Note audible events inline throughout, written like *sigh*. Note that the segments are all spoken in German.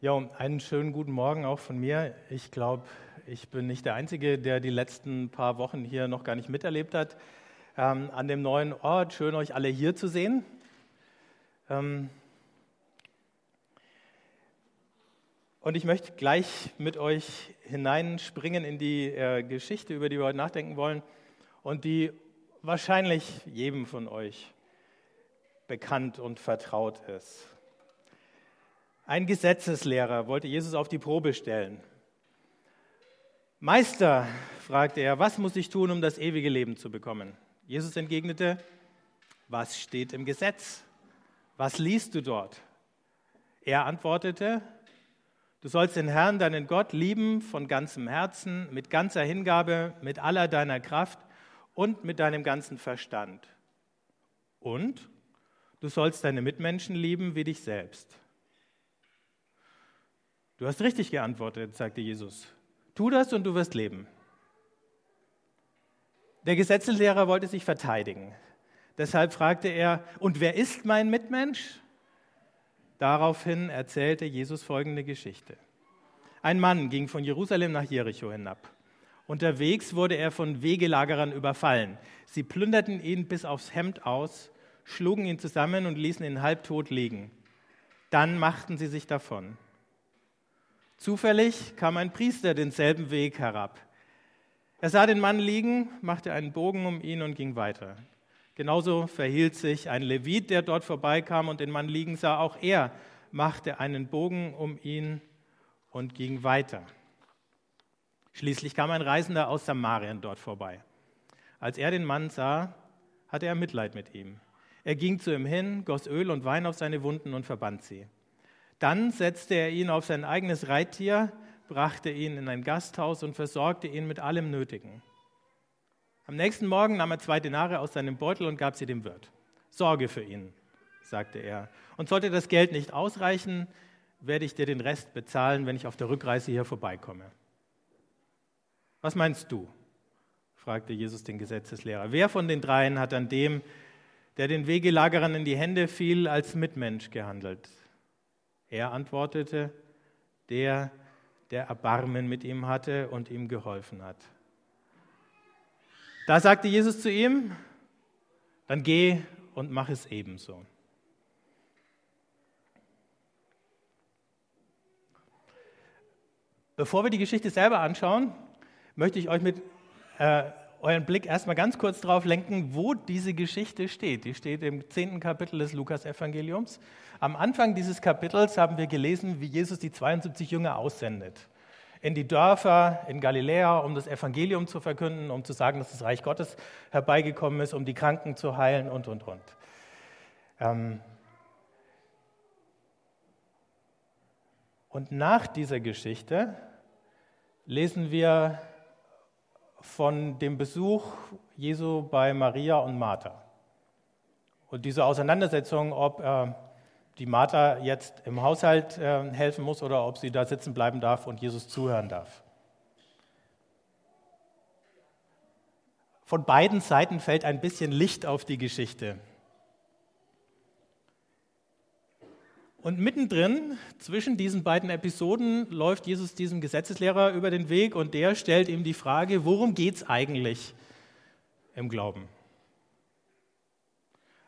Ja, einen schönen guten Morgen auch von mir. Ich glaube, ich bin nicht der Einzige, der die letzten paar Wochen hier noch gar nicht miterlebt hat. Ähm, an dem neuen Ort, schön euch alle hier zu sehen. Ähm und ich möchte gleich mit euch hineinspringen in die äh, Geschichte, über die wir heute nachdenken wollen und die wahrscheinlich jedem von euch bekannt und vertraut ist. Ein Gesetzeslehrer wollte Jesus auf die Probe stellen. Meister, fragte er, was muss ich tun, um das ewige Leben zu bekommen? Jesus entgegnete, was steht im Gesetz? Was liest du dort? Er antwortete, du sollst den Herrn, deinen Gott, lieben von ganzem Herzen, mit ganzer Hingabe, mit aller deiner Kraft und mit deinem ganzen Verstand. Und du sollst deine Mitmenschen lieben wie dich selbst. Du hast richtig geantwortet, sagte Jesus. Tu das und du wirst leben. Der Gesetzeslehrer wollte sich verteidigen. Deshalb fragte er, und wer ist mein Mitmensch? Daraufhin erzählte Jesus folgende Geschichte. Ein Mann ging von Jerusalem nach Jericho hinab. Unterwegs wurde er von Wegelagerern überfallen. Sie plünderten ihn bis aufs Hemd aus, schlugen ihn zusammen und ließen ihn halbtot liegen. Dann machten sie sich davon. Zufällig kam ein Priester denselben Weg herab. Er sah den Mann liegen, machte einen Bogen um ihn und ging weiter. Genauso verhielt sich ein Levit, der dort vorbeikam und den Mann liegen sah. Auch er machte einen Bogen um ihn und ging weiter. Schließlich kam ein Reisender aus Samarien dort vorbei. Als er den Mann sah, hatte er Mitleid mit ihm. Er ging zu ihm hin, goss Öl und Wein auf seine Wunden und verband sie. Dann setzte er ihn auf sein eigenes Reittier, brachte ihn in ein Gasthaus und versorgte ihn mit allem Nötigen. Am nächsten Morgen nahm er zwei Denare aus seinem Beutel und gab sie dem Wirt. Sorge für ihn, sagte er. Und sollte das Geld nicht ausreichen, werde ich dir den Rest bezahlen, wenn ich auf der Rückreise hier vorbeikomme. Was meinst du? fragte Jesus den Gesetzeslehrer. Wer von den dreien hat an dem, der den Wegelagerern in die Hände fiel, als Mitmensch gehandelt? Er antwortete, der, der Erbarmen mit ihm hatte und ihm geholfen hat. Da sagte Jesus zu ihm, dann geh und mach es ebenso. Bevor wir die Geschichte selber anschauen, möchte ich euch mit äh, euren Blick erstmal ganz kurz darauf lenken, wo diese Geschichte steht. Die steht im zehnten Kapitel des Lukas-Evangeliums. Am Anfang dieses Kapitels haben wir gelesen, wie Jesus die 72 Jünger aussendet. In die Dörfer in Galiläa, um das Evangelium zu verkünden, um zu sagen, dass das Reich Gottes herbeigekommen ist, um die Kranken zu heilen und, und, und. Ähm und nach dieser Geschichte lesen wir von dem Besuch Jesu bei Maria und Martha. Und diese Auseinandersetzung, ob äh, die Martha jetzt im Haushalt äh, helfen muss oder ob sie da sitzen bleiben darf und Jesus zuhören darf. Von beiden Seiten fällt ein bisschen Licht auf die Geschichte. Und mittendrin, zwischen diesen beiden Episoden, läuft Jesus diesem Gesetzeslehrer über den Weg und der stellt ihm die Frage, worum geht es eigentlich im Glauben?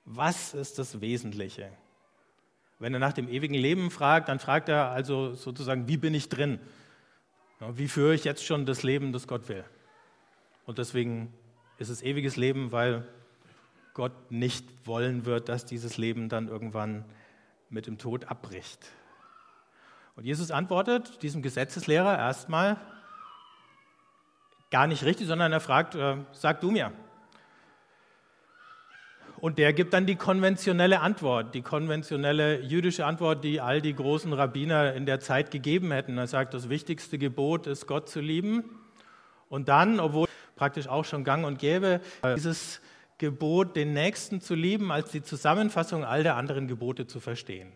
Was ist das Wesentliche? Wenn er nach dem ewigen Leben fragt, dann fragt er also sozusagen, wie bin ich drin? Wie führe ich jetzt schon das Leben, das Gott will? Und deswegen ist es ewiges Leben, weil Gott nicht wollen wird, dass dieses Leben dann irgendwann mit dem Tod abbricht. Und Jesus antwortet diesem Gesetzeslehrer erstmal gar nicht richtig, sondern er fragt, äh, sag du mir. Und der gibt dann die konventionelle Antwort, die konventionelle jüdische Antwort, die all die großen Rabbiner in der Zeit gegeben hätten. Er sagt, das wichtigste Gebot ist, Gott zu lieben. Und dann, obwohl praktisch auch schon gang und gäbe, dieses Gebot, den Nächsten zu lieben, als die Zusammenfassung all der anderen Gebote zu verstehen.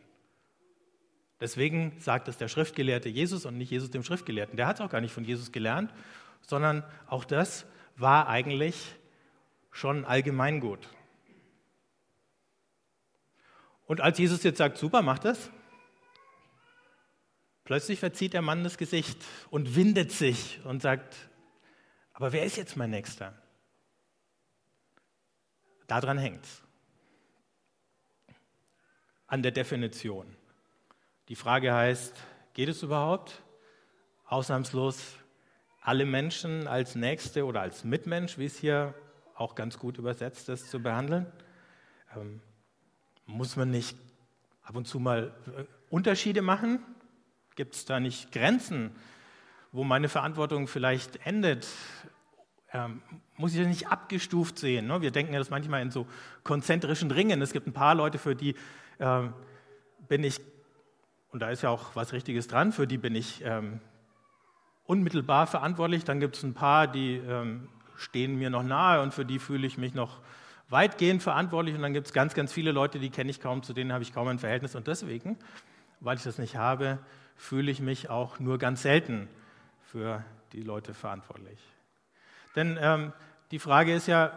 Deswegen sagt es der Schriftgelehrte Jesus und nicht Jesus dem Schriftgelehrten. Der hat es auch gar nicht von Jesus gelernt, sondern auch das war eigentlich schon allgemeingut. Und als Jesus jetzt sagt, super, mach das, Plötzlich verzieht der Mann das Gesicht und windet sich und sagt, aber wer ist jetzt mein Nächster? Daran hängt es. An der Definition. Die Frage heißt, geht es überhaupt? Ausnahmslos alle Menschen als Nächste oder als Mitmensch, wie es hier auch ganz gut übersetzt ist, zu behandeln? Ähm, muss man nicht ab und zu mal äh, Unterschiede machen? Gibt es da nicht Grenzen, wo meine Verantwortung vielleicht endet? Ähm, muss ich das nicht abgestuft sehen? Ne? Wir denken ja das manchmal in so konzentrischen Ringen. Es gibt ein paar Leute, für die äh, bin ich, und da ist ja auch was Richtiges dran, für die bin ich ähm, unmittelbar verantwortlich. Dann gibt es ein paar, die ähm, stehen mir noch nahe und für die fühle ich mich noch weitgehend verantwortlich. Und dann gibt es ganz, ganz viele Leute, die kenne ich kaum, zu denen habe ich kaum ein Verhältnis. Und deswegen, weil ich das nicht habe, fühle ich mich auch nur ganz selten für die Leute verantwortlich. Denn ähm, die Frage ist ja,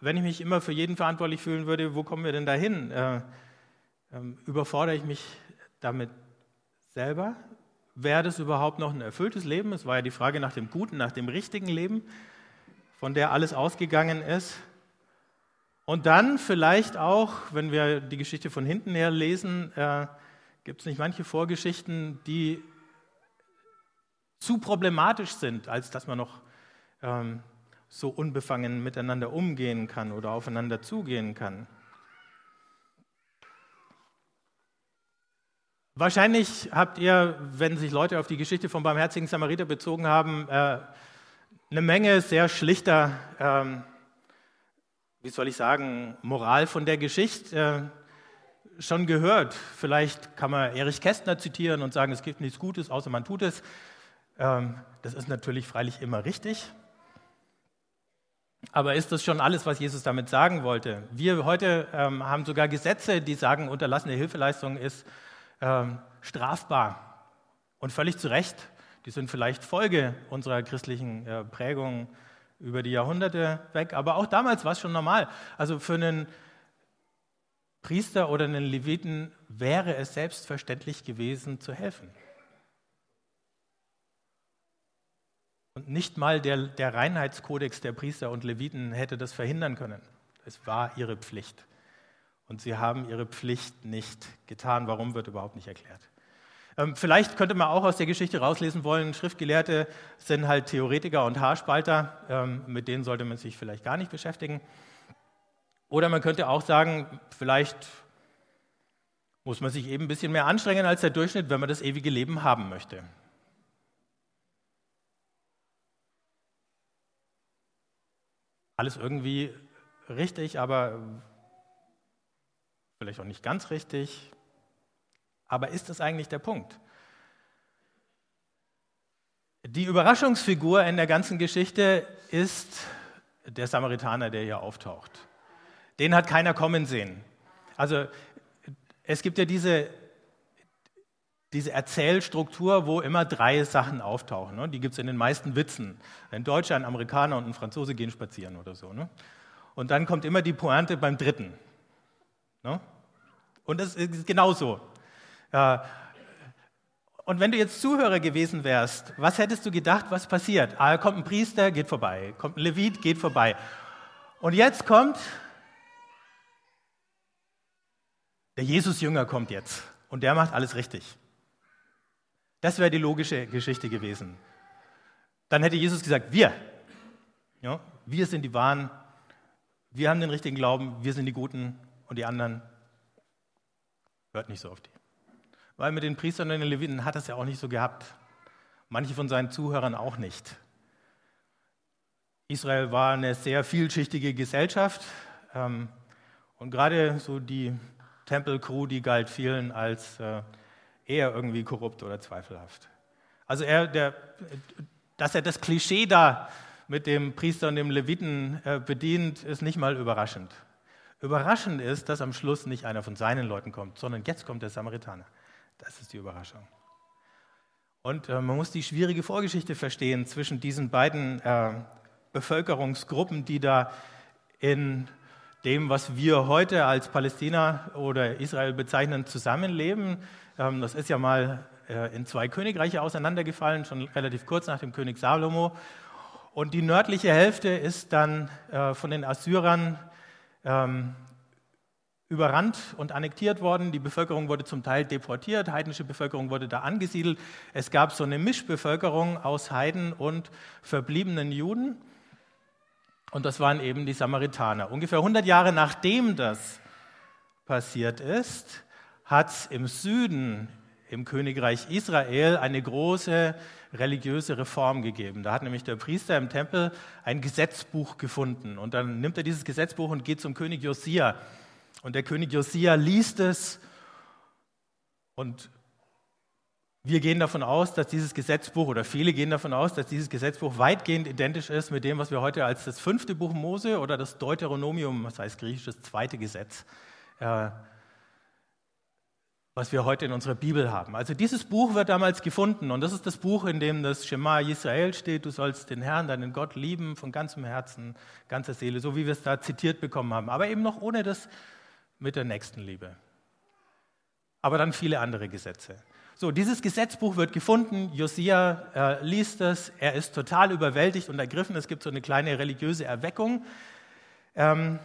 wenn ich mich immer für jeden verantwortlich fühlen würde, wo kommen wir denn dahin? Äh, äh, überfordere ich mich damit selber? Wäre das überhaupt noch ein erfülltes Leben? Es war ja die Frage nach dem guten, nach dem richtigen Leben, von der alles ausgegangen ist. Und dann vielleicht auch, wenn wir die Geschichte von hinten her lesen, äh, Gibt es nicht manche Vorgeschichten, die zu problematisch sind, als dass man noch ähm, so unbefangen miteinander umgehen kann oder aufeinander zugehen kann? Wahrscheinlich habt ihr, wenn sich Leute auf die Geschichte vom barmherzigen Samariter bezogen haben, äh, eine Menge sehr schlichter, ähm, wie soll ich sagen, Moral von der Geschichte äh, schon gehört. Vielleicht kann man Erich Kästner zitieren und sagen, es gibt nichts Gutes, außer man tut es. Ähm, das ist natürlich freilich immer richtig. Aber ist das schon alles, was Jesus damit sagen wollte? Wir heute ähm, haben sogar Gesetze, die sagen, unterlassene Hilfeleistung ist ähm, strafbar. Und völlig zu Recht. Die sind vielleicht Folge unserer christlichen äh, Prägung über die Jahrhunderte weg. Aber auch damals war es schon normal. Also für einen Priester oder einen Leviten wäre es selbstverständlich gewesen, zu helfen. Und nicht mal der, der Reinheitskodex der Priester und Leviten hätte das verhindern können. Es war ihre Pflicht. Und sie haben ihre Pflicht nicht getan. Warum wird überhaupt nicht erklärt. Ähm, vielleicht könnte man auch aus der Geschichte rauslesen wollen, Schriftgelehrte sind halt Theoretiker und Haarspalter, ähm, mit denen sollte man sich vielleicht gar nicht beschäftigen. Oder man könnte auch sagen, vielleicht muss man sich eben ein bisschen mehr anstrengen als der Durchschnitt, wenn man das ewige Leben haben möchte. Alles irgendwie richtig, aber vielleicht auch nicht ganz richtig. Aber ist das eigentlich der Punkt? Die Überraschungsfigur in der ganzen Geschichte ist der Samaritaner, der hier auftaucht. Den hat keiner kommen sehen. Also es gibt ja diese, diese Erzählstruktur, wo immer drei Sachen auftauchen. Ne? Die gibt es in den meisten Witzen. Ein Deutscher, ein Amerikaner und ein Franzose gehen spazieren oder so. Ne? Und dann kommt immer die Pointe beim dritten. Ne? Und das ist genauso. Äh, und wenn du jetzt Zuhörer gewesen wärst, was hättest du gedacht, was passiert? Ah, kommt ein Priester, geht vorbei. Kommt ein Levit, geht vorbei. Und jetzt kommt Der Jesus-Jünger kommt jetzt und der macht alles richtig. Das wäre die logische Geschichte gewesen. Dann hätte Jesus gesagt, wir, ja, wir sind die Wahren, wir haben den richtigen Glauben, wir sind die Guten und die anderen hört nicht so auf die. Weil mit den Priestern und den Leviten hat es ja auch nicht so gehabt. Manche von seinen Zuhörern auch nicht. Israel war eine sehr vielschichtige Gesellschaft ähm, und gerade so die Tempelcrew, die galt vielen als äh, eher irgendwie korrupt oder zweifelhaft. Also er, der, dass er das Klischee da mit dem Priester und dem Leviten äh, bedient, ist nicht mal überraschend. Überraschend ist, dass am Schluss nicht einer von seinen Leuten kommt, sondern jetzt kommt der Samaritaner. Das ist die Überraschung. Und äh, man muss die schwierige Vorgeschichte verstehen zwischen diesen beiden äh, Bevölkerungsgruppen, die da in dem, was wir heute als Palästina oder Israel bezeichnen, zusammenleben. Ähm, das ist ja mal äh, in zwei Königreiche auseinandergefallen, schon relativ kurz nach dem König Salomo. Und die nördliche Hälfte ist dann äh, von den Assyrern ähm, überrannt und annektiert worden. Die Bevölkerung wurde zum Teil deportiert, heidnische Bevölkerung wurde da angesiedelt. Es gab so eine Mischbevölkerung aus Heiden und verbliebenen Juden. Und das waren eben die Samaritaner. Ungefähr 100 Jahre nachdem das passiert ist, hat es im Süden, im Königreich Israel, eine große religiöse Reform gegeben. Da hat nämlich der Priester im Tempel ein Gesetzbuch gefunden. Und dann nimmt er dieses Gesetzbuch und geht zum König Josia. Und der König Josia liest es und wir gehen davon aus, dass dieses Gesetzbuch, oder viele gehen davon aus, dass dieses Gesetzbuch weitgehend identisch ist mit dem, was wir heute als das fünfte Buch Mose oder das Deuteronomium, was heißt griechisch das zweite Gesetz, äh, was wir heute in unserer Bibel haben. Also dieses Buch wird damals gefunden und das ist das Buch, in dem das Shema Israel steht, du sollst den Herrn, deinen Gott lieben von ganzem Herzen, ganzer Seele, so wie wir es da zitiert bekommen haben, aber eben noch ohne das mit der Nächstenliebe. Aber dann viele andere Gesetze. So, dieses Gesetzbuch wird gefunden, Josia äh, liest es, er ist total überwältigt und ergriffen, es gibt so eine kleine religiöse Erweckung. Ähm,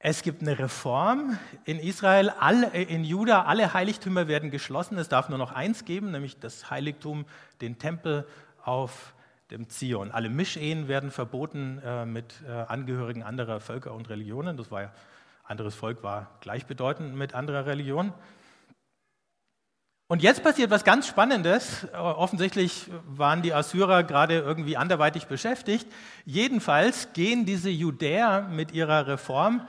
es gibt eine Reform in Israel, alle, äh, in Juda, alle Heiligtümer werden geschlossen, es darf nur noch eins geben, nämlich das Heiligtum, den Tempel auf dem Zion. Alle Mischehen werden verboten äh, mit äh, Angehörigen anderer Völker und Religionen, das war ja, anderes Volk war gleichbedeutend mit anderer Religion. Und jetzt passiert was ganz Spannendes. Offensichtlich waren die Assyrer gerade irgendwie anderweitig beschäftigt. Jedenfalls gehen diese Judäer mit ihrer Reform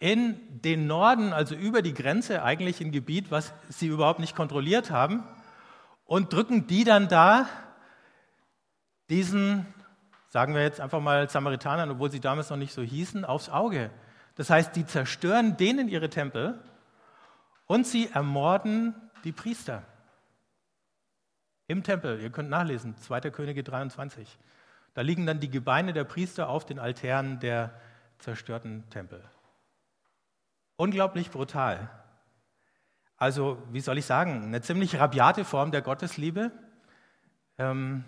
in den Norden, also über die Grenze, eigentlich in Gebiet, was sie überhaupt nicht kontrolliert haben, und drücken die dann da diesen, sagen wir jetzt einfach mal Samaritanern, obwohl sie damals noch nicht so hießen, aufs Auge. Das heißt, die zerstören denen ihre Tempel und sie ermorden die Priester im Tempel. Ihr könnt nachlesen, 2. Könige 23. Da liegen dann die Gebeine der Priester auf den Altären der zerstörten Tempel. Unglaublich brutal. Also, wie soll ich sagen, eine ziemlich rabiate Form der Gottesliebe, ähm,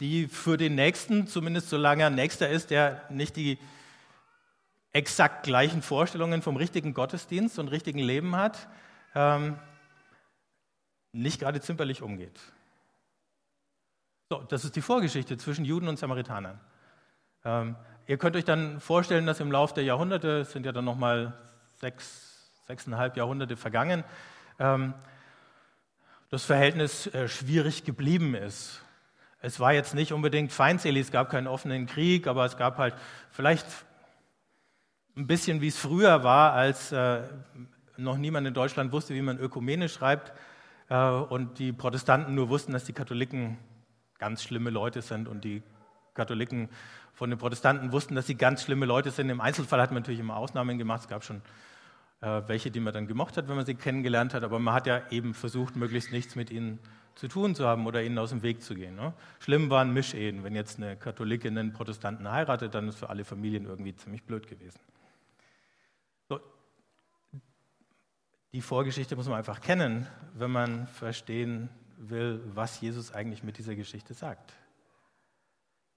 die für den Nächsten, zumindest solange er Nächster ist, der nicht die exakt gleichen Vorstellungen vom richtigen Gottesdienst und richtigen Leben hat, ähm, nicht gerade zimperlich umgeht. So, das ist die Vorgeschichte zwischen Juden und Samaritanern. Ähm, ihr könnt euch dann vorstellen, dass im Laufe der Jahrhunderte, es sind ja dann nochmal sechs, sechseinhalb Jahrhunderte vergangen, ähm, das Verhältnis äh, schwierig geblieben ist. Es war jetzt nicht unbedingt feindselig, es gab keinen offenen Krieg, aber es gab halt vielleicht ein bisschen, wie es früher war, als äh, noch niemand in Deutschland wusste, wie man Ökumene schreibt äh, und die Protestanten nur wussten, dass die Katholiken ganz schlimme Leute sind und die Katholiken von den Protestanten wussten, dass sie ganz schlimme Leute sind. Im Einzelfall hat man natürlich immer Ausnahmen gemacht. Es gab schon äh, welche, die man dann gemocht hat, wenn man sie kennengelernt hat, aber man hat ja eben versucht, möglichst nichts mit ihnen zu tun zu haben oder ihnen aus dem Weg zu gehen. Ne? Schlimm waren Mischehen. Wenn jetzt eine Katholikin einen Protestanten heiratet, dann ist für alle Familien irgendwie ziemlich blöd gewesen. Die Vorgeschichte muss man einfach kennen, wenn man verstehen will, was Jesus eigentlich mit dieser Geschichte sagt.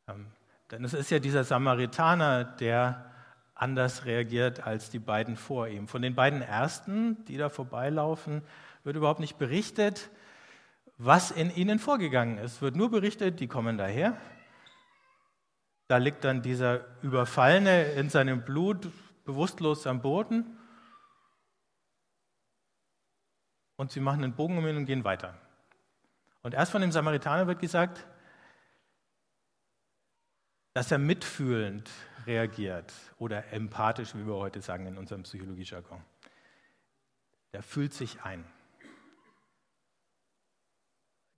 Ähm, denn es ist ja dieser Samaritaner, der anders reagiert als die beiden vor ihm. Von den beiden ersten, die da vorbeilaufen, wird überhaupt nicht berichtet, was in ihnen vorgegangen ist. Es wird nur berichtet, die kommen daher. Da liegt dann dieser Überfallene in seinem Blut bewusstlos am Boden. Und sie machen einen Bogen um ihn und gehen weiter. Und erst von dem Samaritaner wird gesagt, dass er mitfühlend reagiert oder empathisch, wie wir heute sagen in unserem Psychologiejargon. Der fühlt sich ein.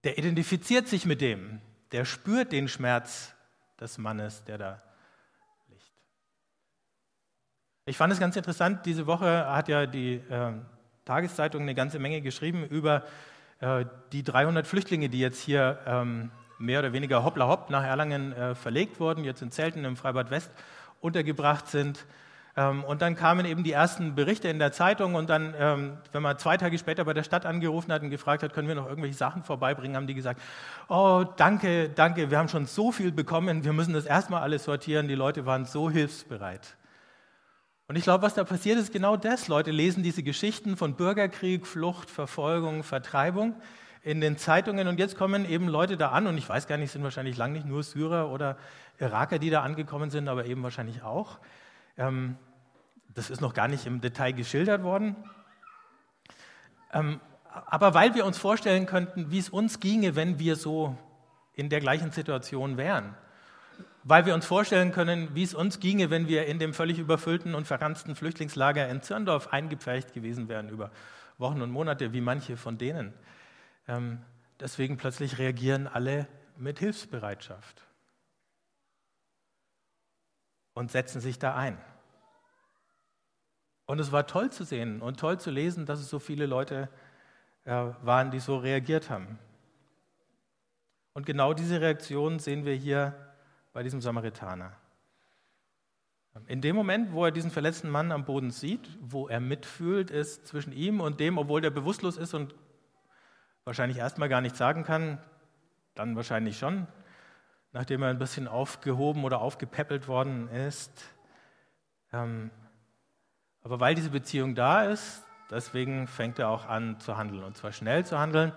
Der identifiziert sich mit dem, der spürt den Schmerz des Mannes, der da liegt. Ich fand es ganz interessant, diese Woche hat ja die äh, Tageszeitung eine ganze Menge geschrieben über äh, die 300 Flüchtlinge, die jetzt hier ähm, mehr oder weniger hoppla hopp nach Erlangen äh, verlegt wurden, jetzt in Zelten im Freibad West untergebracht sind. Ähm, und dann kamen eben die ersten Berichte in der Zeitung und dann, ähm, wenn man zwei Tage später bei der Stadt angerufen hat und gefragt hat, können wir noch irgendwelche Sachen vorbeibringen, haben die gesagt, oh danke, danke, wir haben schon so viel bekommen, wir müssen das erstmal alles sortieren, die Leute waren so hilfsbereit. Und ich glaube, was da passiert ist genau das. Leute lesen diese Geschichten von Bürgerkrieg, Flucht, Verfolgung, Vertreibung in den Zeitungen und jetzt kommen eben Leute da an und ich weiß gar nicht, sind wahrscheinlich lang nicht nur Syrer oder Iraker, die da angekommen sind, aber eben wahrscheinlich auch. Ähm, das ist noch gar nicht im Detail geschildert worden. Ähm, aber weil wir uns vorstellen könnten, wie es uns ginge, wenn wir so in der gleichen Situation wären. Weil wir uns vorstellen können, wie es uns ginge, wenn wir in dem völlig überfüllten und verranzten Flüchtlingslager in Zirndorf eingepfercht gewesen wären über Wochen und Monate, wie manche von denen. Ähm, deswegen plötzlich reagieren alle mit Hilfsbereitschaft und setzen sich da ein. Und es war toll zu sehen und toll zu lesen, dass es so viele Leute äh, waren, die so reagiert haben. Und genau diese Reaktion sehen wir hier bei diesem Samaritaner. In dem Moment, wo er diesen verletzten Mann am Boden sieht, wo er mitfühlt, ist zwischen ihm und dem, obwohl der bewusstlos ist und wahrscheinlich erstmal gar nichts sagen kann, dann wahrscheinlich schon, nachdem er ein bisschen aufgehoben oder aufgepäppelt worden ist. Ähm, aber weil diese Beziehung da ist, deswegen fängt er auch an zu handeln. Und zwar schnell zu handeln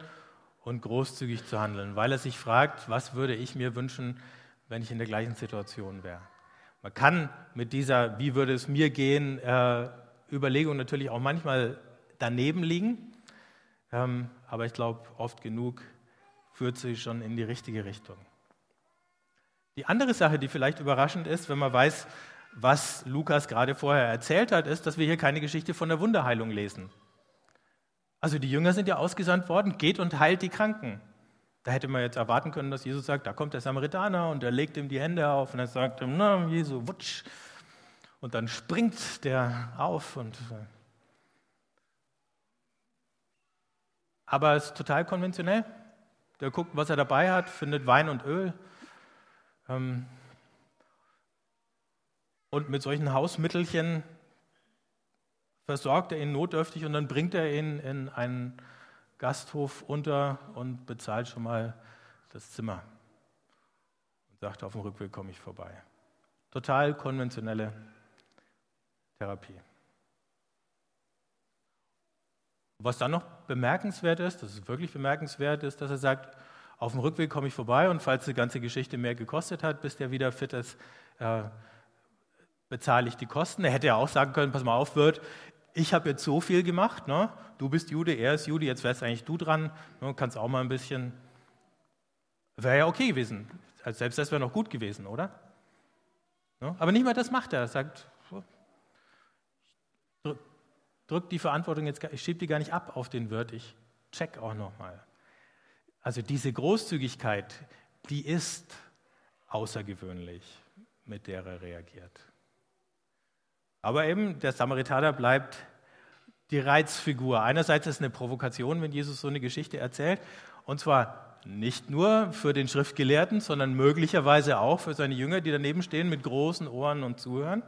und großzügig zu handeln, weil er sich fragt, was würde ich mir wünschen, wenn ich in der gleichen Situation wäre. Man kann mit dieser, wie würde es mir gehen, äh, Überlegung natürlich auch manchmal daneben liegen. Ähm, aber ich glaube, oft genug führt sie schon in die richtige Richtung. Die andere Sache, die vielleicht überraschend ist, wenn man weiß, was Lukas gerade vorher erzählt hat, ist, dass wir hier keine Geschichte von der Wunderheilung lesen. Also die Jünger sind ja ausgesandt worden, geht und heilt die Kranken. Da hätte man jetzt erwarten können, dass Jesus sagt, da kommt der Samaritaner und er legt ihm die Hände auf und er sagt, na, Jesu, wutsch. Und dann springt der auf und äh, Aber es ist total konventionell. Der guckt, was er dabei hat, findet Wein und Öl. Ähm, und mit solchen Hausmittelchen versorgt er ihn notdürftig und dann bringt er ihn in einen Gasthof unter und bezahlt schon mal das Zimmer. Und sagt, auf dem Rückweg komme ich vorbei. Total konventionelle Therapie. Was dann noch bemerkenswert ist, das ist wirklich bemerkenswert, ist, dass er sagt, auf dem Rückweg komme ich vorbei und falls die ganze Geschichte mehr gekostet hat, bis der wieder fit ist, äh, bezahle ich die Kosten. Er hätte ja auch sagen können, pass mal auf, Wirt, ich habe jetzt so viel gemacht, ne? du bist Jude, er ist Jude, jetzt wärst eigentlich du dran, ne? kannst auch mal ein bisschen, wäre ja okay gewesen. Selbst das wäre noch gut gewesen, oder? Ne? Aber nicht mal das macht er, er sagt, drückt die Verantwortung jetzt, ich schiebe die gar nicht ab auf den Wirt, ich check auch nochmal. Also diese Großzügigkeit, die ist außergewöhnlich, mit der er reagiert. Aber eben, der Samaritaner bleibt die Reizfigur. Einerseits ist es eine Provokation, wenn Jesus so eine Geschichte erzählt, und zwar nicht nur für den Schriftgelehrten, sondern möglicherweise auch für seine Jünger, die daneben stehen mit großen Ohren und zuhören,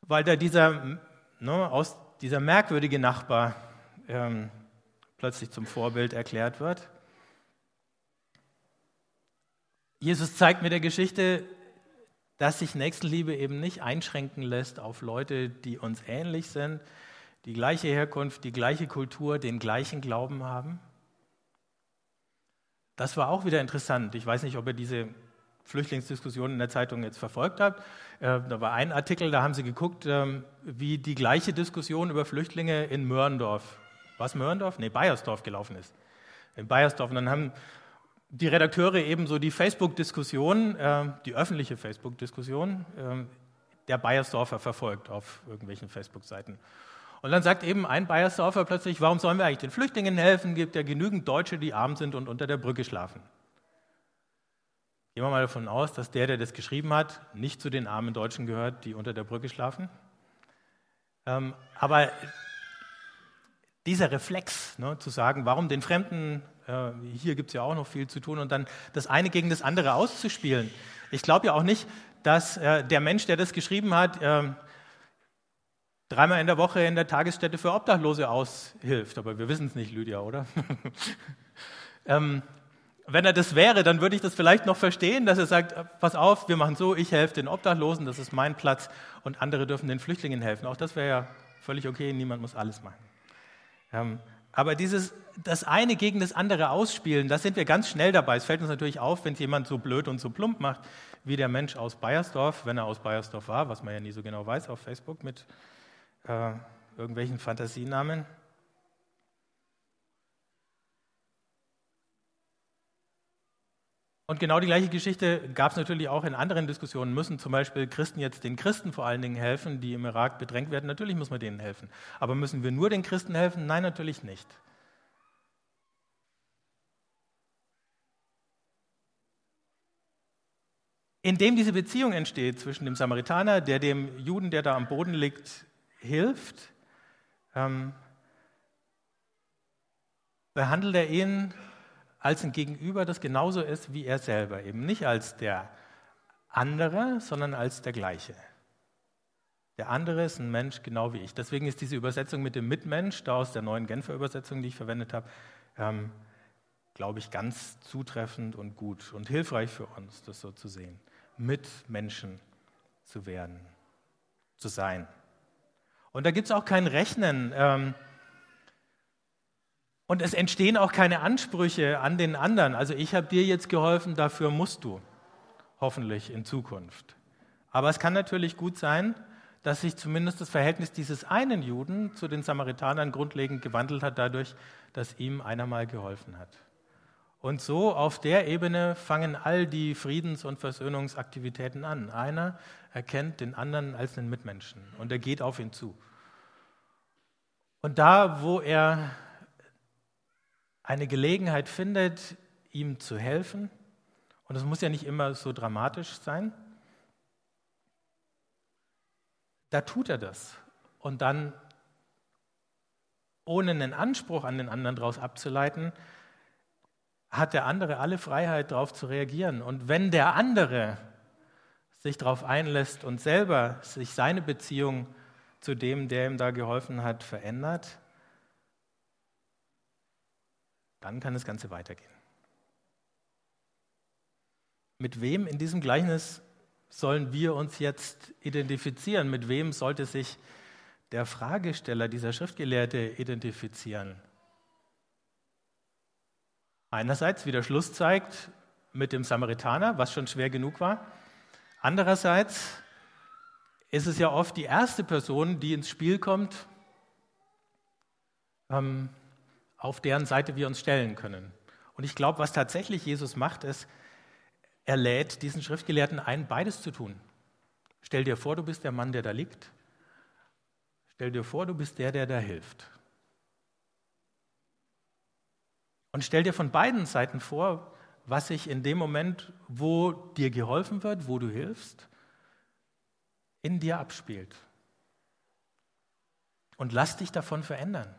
weil da dieser ne, aus dieser merkwürdige Nachbar ähm, plötzlich zum Vorbild erklärt wird. Jesus zeigt mit der Geschichte, dass sich Nächstenliebe eben nicht einschränken lässt auf Leute, die uns ähnlich sind, die gleiche Herkunft, die gleiche Kultur, den gleichen Glauben haben. Das war auch wieder interessant. Ich weiß nicht, ob ihr diese Flüchtlingsdiskussion in der Zeitung jetzt verfolgt habt. Äh, da war ein Artikel, da haben sie geguckt, ähm, wie die gleiche Diskussion über Flüchtlinge in Mörndorf, was Mörndorf? Nee, Bayersdorf gelaufen ist. In Bayersdorf. Und dann haben die Redakteure eben so die Facebook-Diskussion, äh, die öffentliche Facebook-Diskussion äh, der Bayersdorfer verfolgt auf irgendwelchen Facebook-Seiten. Und dann sagt eben ein Bayersdorfer plötzlich, warum sollen wir eigentlich den Flüchtlingen helfen? Gibt ja genügend Deutsche, die arm sind und unter der Brücke schlafen. Gehen wir mal davon aus, dass der, der das geschrieben hat, nicht zu den armen Deutschen gehört, die unter der Brücke schlafen. Ähm, aber dieser Reflex, ne, zu sagen, warum den Fremden, äh, hier gibt es ja auch noch viel zu tun, und dann das eine gegen das andere auszuspielen. Ich glaube ja auch nicht, dass äh, der Mensch, der das geschrieben hat, äh, dreimal in der Woche in der Tagesstätte für Obdachlose aushilft. Aber wir wissen es nicht, Lydia, oder? *laughs* ähm, wenn er das wäre, dann würde ich das vielleicht noch verstehen, dass er sagt, äh, pass auf, wir machen so, ich helfe den Obdachlosen, das ist mein Platz und andere dürfen den Flüchtlingen helfen. Auch das wäre ja völlig okay, niemand muss alles machen. Ähm, aber dieses, das eine gegen das andere ausspielen, da sind wir ganz schnell dabei. Es fällt uns natürlich auf, wenn es jemand so blöd und so plump macht, wie der Mensch aus Bayersdorf, wenn er aus Bayersdorf war, was man ja nie so genau weiß auf Facebook mit äh, irgendwelchen Fantasienamen. Und genau die gleiche Geschichte gab es natürlich auch in anderen Diskussionen. Müssen zum Beispiel Christen jetzt den Christen vor allen Dingen helfen, die im Irak bedrängt werden? Natürlich muss man denen helfen. Aber müssen wir nur den Christen helfen? Nein, natürlich nicht. Indem diese Beziehung entsteht zwischen dem Samaritaner, der dem Juden, der da am Boden liegt, hilft, ähm, behandelt er ihn als ein Gegenüber, das genauso ist wie er selber. Eben nicht als der andere, sondern als der gleiche. Der andere ist ein Mensch genau wie ich. Deswegen ist diese Übersetzung mit dem Mitmensch, da aus der neuen Genfer Übersetzung, die ich verwendet habe, ähm, glaube ich, ganz zutreffend und gut und hilfreich für uns, das so zu sehen. Mit Menschen zu werden, zu sein. Und da gibt es auch kein Rechnen. Ähm, und es entstehen auch keine Ansprüche an den anderen. Also ich habe dir jetzt geholfen, dafür musst du, hoffentlich in Zukunft. Aber es kann natürlich gut sein, dass sich zumindest das Verhältnis dieses einen Juden zu den Samaritanern grundlegend gewandelt hat, dadurch, dass ihm einer mal geholfen hat. Und so auf der Ebene fangen all die Friedens- und Versöhnungsaktivitäten an. Einer erkennt den anderen als einen Mitmenschen und er geht auf ihn zu. Und da, wo er eine Gelegenheit findet, ihm zu helfen. Und es muss ja nicht immer so dramatisch sein. Da tut er das. Und dann, ohne einen Anspruch an den anderen daraus abzuleiten, hat der andere alle Freiheit, darauf zu reagieren. Und wenn der andere sich darauf einlässt und selber sich seine Beziehung zu dem, der ihm da geholfen hat, verändert, dann kann das Ganze weitergehen. Mit wem in diesem Gleichnis sollen wir uns jetzt identifizieren? Mit wem sollte sich der Fragesteller, dieser Schriftgelehrte, identifizieren? Einerseits, wie der Schluss zeigt, mit dem Samaritaner, was schon schwer genug war. Andererseits ist es ja oft die erste Person, die ins Spiel kommt, ähm, auf deren Seite wir uns stellen können. Und ich glaube, was tatsächlich Jesus macht, ist, er lädt diesen Schriftgelehrten ein, beides zu tun. Stell dir vor, du bist der Mann, der da liegt. Stell dir vor, du bist der, der da hilft. Und stell dir von beiden Seiten vor, was sich in dem Moment, wo dir geholfen wird, wo du hilfst, in dir abspielt. Und lass dich davon verändern.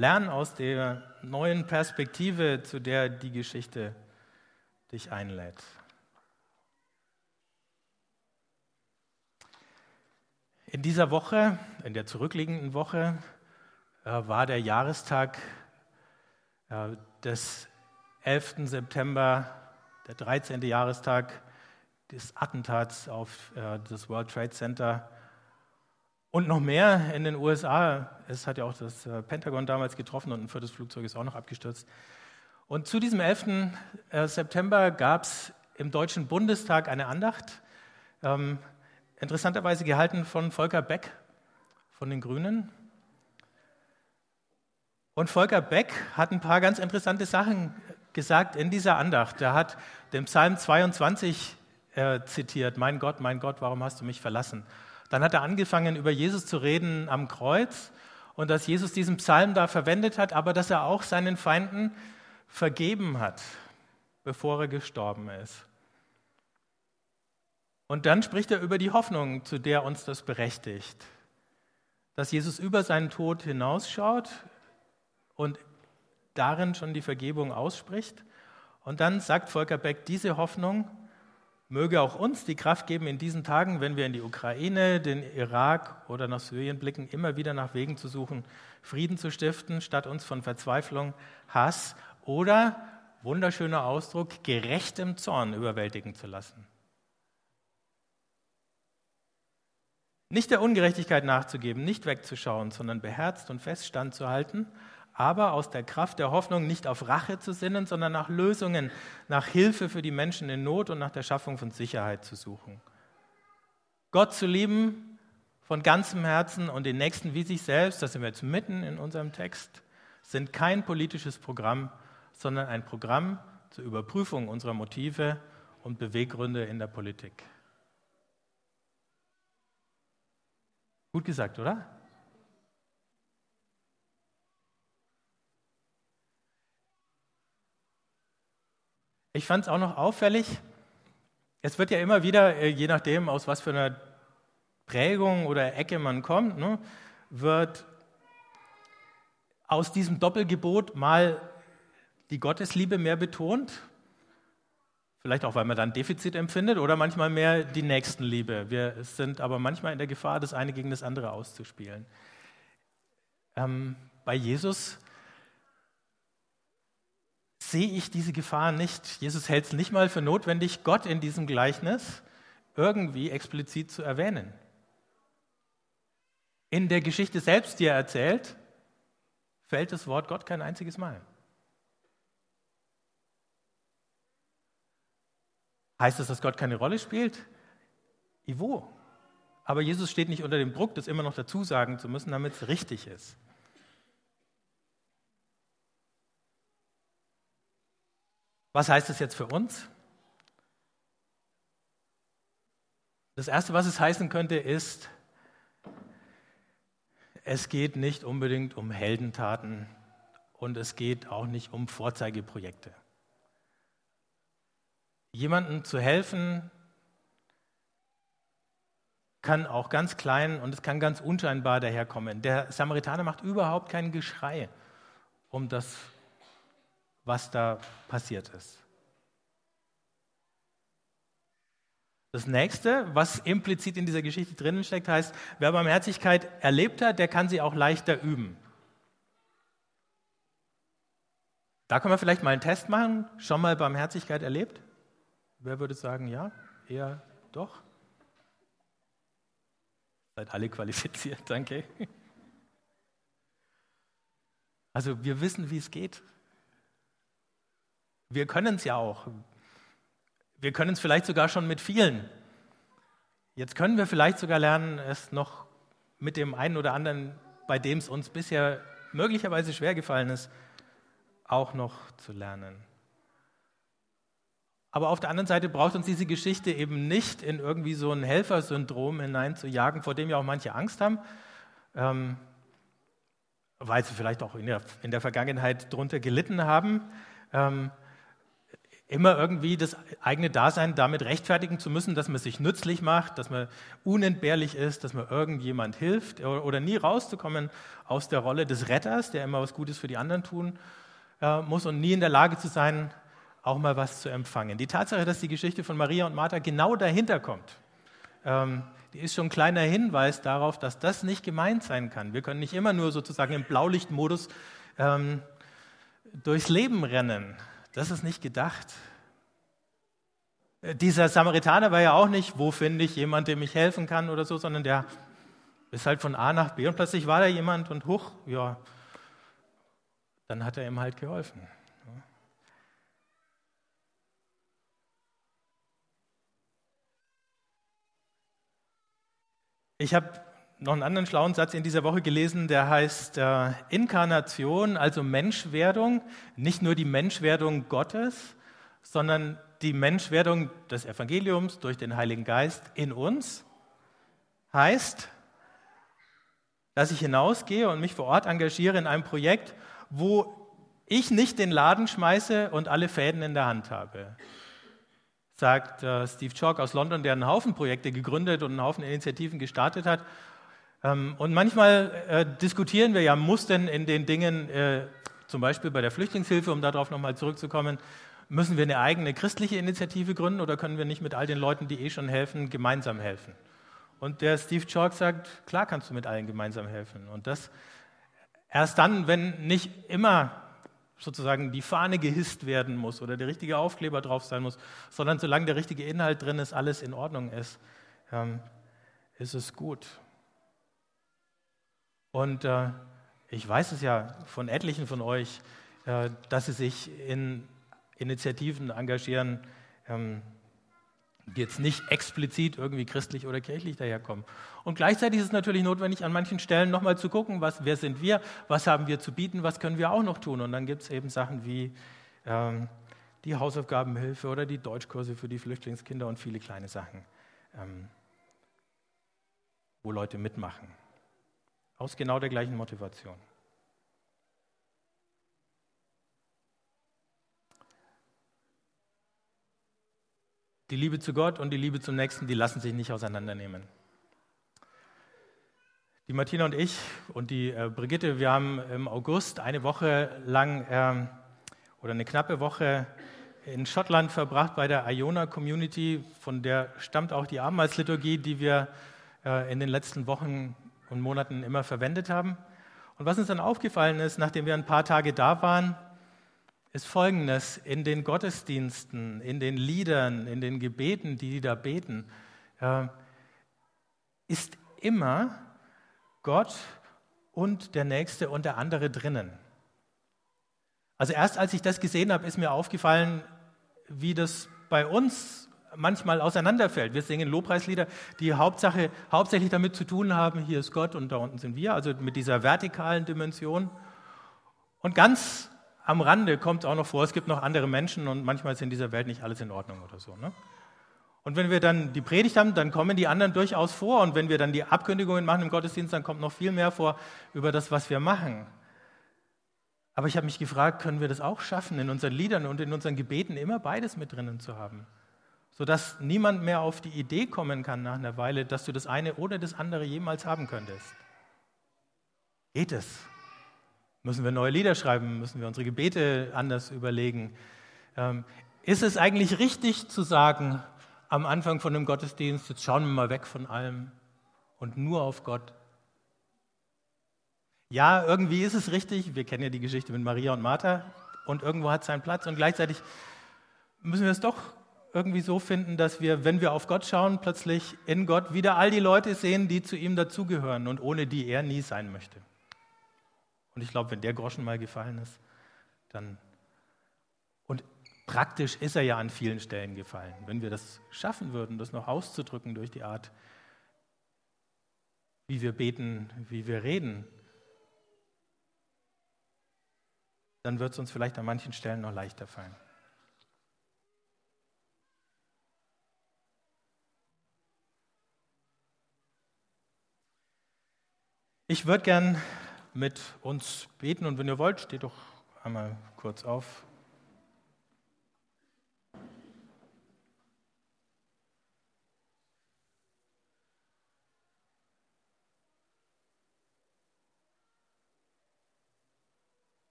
Lern aus der neuen Perspektive, zu der die Geschichte dich einlädt. In dieser Woche, in der zurückliegenden Woche, äh, war der Jahrestag äh, des 11. September, der 13. Jahrestag des Attentats auf äh, das World Trade Center und noch mehr in den USA. Es hat ja auch das äh, Pentagon damals getroffen und ein viertes Flugzeug ist auch noch abgestürzt. Und zu diesem 11. Äh, September gab es im Deutschen Bundestag eine Andacht, ähm, interessanterweise gehalten von Volker Beck von den Grünen. Und Volker Beck hat ein paar ganz interessante Sachen gesagt in dieser Andacht. Er hat den Psalm 22 äh, zitiert, Mein Gott, mein Gott, warum hast du mich verlassen? Dann hat er angefangen, über Jesus zu reden am Kreuz und dass Jesus diesen Psalm da verwendet hat, aber dass er auch seinen Feinden vergeben hat, bevor er gestorben ist. Und dann spricht er über die Hoffnung, zu der uns das berechtigt, dass Jesus über seinen Tod hinausschaut und darin schon die Vergebung ausspricht. Und dann sagt Volker Beck, diese Hoffnung möge auch uns die Kraft geben, in diesen Tagen, wenn wir in die Ukraine, den Irak oder nach Syrien blicken, immer wieder nach Wegen zu suchen, Frieden zu stiften, statt uns von Verzweiflung, Hass oder, wunderschöner Ausdruck, gerechtem Zorn überwältigen zu lassen. Nicht der Ungerechtigkeit nachzugeben, nicht wegzuschauen, sondern beherzt und fest standzuhalten, aber aus der Kraft der Hoffnung nicht auf Rache zu sinnen, sondern nach Lösungen, nach Hilfe für die Menschen in Not und nach der Schaffung von Sicherheit zu suchen. Gott zu lieben von ganzem Herzen und den Nächsten wie sich selbst, das sind wir jetzt mitten in unserem Text, sind kein politisches Programm, sondern ein Programm zur Überprüfung unserer Motive und Beweggründe in der Politik. Gut gesagt, oder? Ich fand es auch noch auffällig, es wird ja immer wieder, äh, je nachdem, aus was für einer Prägung oder Ecke man kommt, ne, wird aus diesem Doppelgebot mal die Gottesliebe mehr betont Vielleicht auch, weil man dann Defizit empfindet oder manchmal mehr die Nächstenliebe. Wir sind aber manchmal in der Gefahr, das eine gegen das andere auszuspielen. Ähm, bei Jesus sehe ich diese Gefahr nicht. Jesus hält es nicht mal für notwendig, Gott in diesem Gleichnis irgendwie explizit zu erwähnen. In der Geschichte selbst, die er erzählt, fällt das Wort Gott kein einziges Mal. Heißt das, dass Gott keine Rolle spielt? Ivo. Aber Jesus steht nicht unter dem Druck, das immer noch dazu sagen zu müssen, damit es richtig ist. Was heißt das jetzt für uns? Das Erste, was es heißen könnte, ist, es geht nicht unbedingt um Heldentaten und es geht auch nicht um Vorzeigeprojekte. Jemandem zu helfen kann auch ganz klein und es kann ganz unscheinbar daherkommen. Der Samaritaner macht überhaupt kein Geschrei um das, was da passiert ist. Das nächste, was implizit in dieser Geschichte drinnen steckt, heißt, wer Barmherzigkeit erlebt hat, der kann sie auch leichter üben. Da können wir vielleicht mal einen Test machen. Schon mal Barmherzigkeit erlebt? Wer würde sagen, ja? Eher doch? Seid alle qualifiziert, *laughs* danke. Also wir wissen, wie es geht. Wir können es ja auch. Wir können es vielleicht sogar schon mit vielen. Jetzt können wir vielleicht sogar lernen, es noch mit dem einen oder anderen, bei dem es uns bisher möglicherweise schwer gefallen ist, auch noch zu lernen. Aber auf der anderen Seite braucht uns diese Geschichte eben nicht in irgendwie so ein Helfersyndrom hineinzujagen, vor dem ja auch manche Angst haben, ähm, weil sie vielleicht auch in der, in der Vergangenheit darunter gelitten haben. Ähm, immer irgendwie das eigene Dasein damit rechtfertigen zu müssen, dass man sich nützlich macht, dass man unentbehrlich ist, dass man irgendjemand hilft oder, nie rauszukommen aus der Rolle des Retters, der immer was Gutes für die anderen tun äh, muss und nie in der Lage zu sein, auch mal was zu empfangen. Die Tatsache, dass die Geschichte von Maria und Martha genau dahinter kommt, ähm, die ist schon ein kleiner Hinweis darauf, dass das nicht gemeint sein kann. Wir können nicht immer nur sozusagen im Blaulichtmodus ähm, durchs Leben rennen. Das ist nicht gedacht. Äh, dieser Samaritaner war ja auch nicht, wo finde ich jemanden, der mich helfen kann oder so, sondern der ist halt von A nach B und plötzlich war da jemand und huch, ja, dann hat er ihm halt geholfen. Ich habe noch einen anderen schlauen Satz in dieser Woche gelesen, der heißt äh, Inkarnation, also Menschwerdung, nicht nur die Menschwerdung Gottes, sondern die Menschwerdung des Evangeliums durch den Heiligen Geist in uns, heißt, dass ich hinausgehe und mich vor Ort engagiere in einem Projekt, wo ich nicht den Laden schmeiße und alle Fäden in der Hand habe, sagt äh, Steve Chalk aus London, der einen Haufen Projekte gegründet und einen Haufen Initiativen gestartet hat. Ähm, und manchmal äh, diskutieren wir ja, muss denn in den Dingen, äh, zum Beispiel bei der Flüchtlingshilfe, um darauf nochmal zurückzukommen, Müssen wir eine eigene christliche Initiative gründen oder können wir nicht mit all den Leuten, die eh schon helfen, gemeinsam helfen? Und der Steve Chalk sagt, klar kannst du mit allen gemeinsam helfen. Und das erst dann, wenn nicht immer sozusagen die Fahne gehisst werden muss oder der richtige Aufkleber drauf sein muss, sondern solange der richtige Inhalt drin ist, alles in Ordnung ist, ähm, ist es gut. Und äh, ich weiß es ja von etlichen von euch, äh, dass sie sich in Initiativen engagieren, ähm, die jetzt nicht explizit irgendwie christlich oder kirchlich daherkommen. Und gleichzeitig ist es natürlich notwendig, an manchen Stellen nochmal zu gucken, was, wer sind wir, was haben wir zu bieten, was können wir auch noch tun. Und dann gibt es eben Sachen wie ähm, die Hausaufgabenhilfe oder die Deutschkurse für die Flüchtlingskinder und viele kleine Sachen, ähm, wo Leute mitmachen. Aus genau der gleichen Motivation. Die Liebe zu Gott und die Liebe zum Nächsten, die lassen sich nicht auseinandernehmen. Die Martina und ich und die äh, Brigitte, wir haben im August eine Woche lang äh, oder eine knappe Woche in Schottland verbracht bei der Iona Community, von der stammt auch die Abendmahlsliturgie, die wir äh, in den letzten Wochen und Monaten immer verwendet haben. Und was uns dann aufgefallen ist, nachdem wir ein paar Tage da waren, ist folgendes, in den Gottesdiensten, in den Liedern, in den Gebeten, die die da beten, äh, ist immer Gott und der Nächste und der andere drinnen. Also erst als ich das gesehen habe, ist mir aufgefallen, wie das bei uns manchmal auseinanderfällt. Wir singen Lobpreislieder, die Hauptsache, hauptsächlich damit zu tun haben, hier ist Gott und da unten sind wir, also mit dieser vertikalen Dimension. Und ganz am Rande kommt auch noch vor, es gibt noch andere Menschen und manchmal ist in dieser Welt nicht alles in Ordnung oder so. Ne? Und wenn wir dann die Predigt haben, dann kommen die anderen durchaus vor. Und wenn wir dann die Abkündigungen machen im Gottesdienst, dann kommt noch viel mehr vor über das, was wir machen. Aber ich habe mich gefragt, können wir das auch schaffen, in unseren Liedern und in unseren Gebeten immer beides mit drinnen zu haben? Sodass niemand mehr auf die Idee kommen kann nach einer Weile, dass du das eine oder das andere jemals haben könntest. Geht es? Müssen wir neue Lieder schreiben? Müssen wir unsere Gebete anders überlegen? Ähm, ist es eigentlich richtig zu sagen, am Anfang von einem Gottesdienst, jetzt schauen wir mal weg von allem und nur auf Gott? Ja, irgendwie ist es richtig. Wir kennen ja die Geschichte mit Maria und Martha und irgendwo hat es seinen Platz und gleichzeitig müssen wir es doch irgendwie so finden, dass wir, wenn wir auf Gott schauen, plötzlich in Gott wieder all die Leute sehen, die zu ihm dazugehören und ohne die er nie sein möchte. Und ich glaube, wenn der Groschen mal gefallen ist, dann. Und praktisch ist er ja an vielen Stellen gefallen. Wenn wir das schaffen würden, das noch auszudrücken durch die Art, wie wir beten, wie wir reden, dann wird es uns vielleicht an manchen Stellen noch leichter fallen. Ich würde gern mit uns beten und wenn ihr wollt, steht doch einmal kurz auf.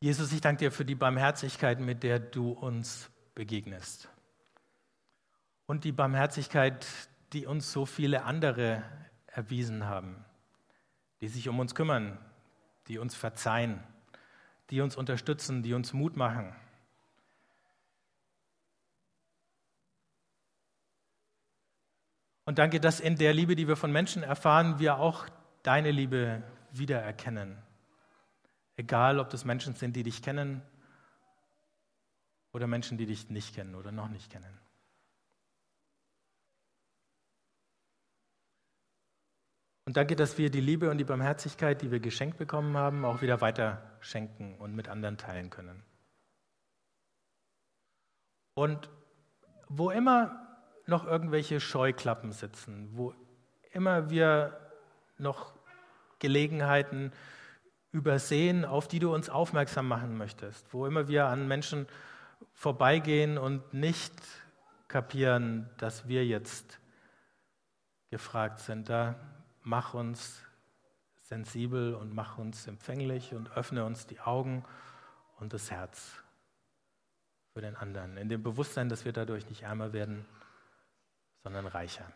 Jesus, ich danke dir für die Barmherzigkeit, mit der du uns begegnest und die Barmherzigkeit, die uns so viele andere erwiesen haben, die sich um uns kümmern, die uns verzeihen, die uns unterstützen, die uns Mut machen. Und danke, dass in der Liebe, die wir von Menschen erfahren, wir auch deine Liebe wiedererkennen. Egal, ob das Menschen sind, die dich kennen oder Menschen, die dich nicht kennen oder noch nicht kennen. Und danke, dass wir die Liebe und die Barmherzigkeit, die wir geschenkt bekommen haben, auch wieder weiter schenken und mit anderen teilen können. Und wo immer noch irgendwelche Scheuklappen sitzen, wo immer wir noch Gelegenheiten übersehen, auf die du uns aufmerksam machen möchtest, wo immer wir an Menschen vorbeigehen und nicht kapieren, dass wir jetzt gefragt sind, da mach uns sensibel und mach uns empfänglich und öffne uns die Augen und das Herz für den anderen, in dem Bewusstsein, dass wir dadurch nicht ärmer werden, sondern reicher.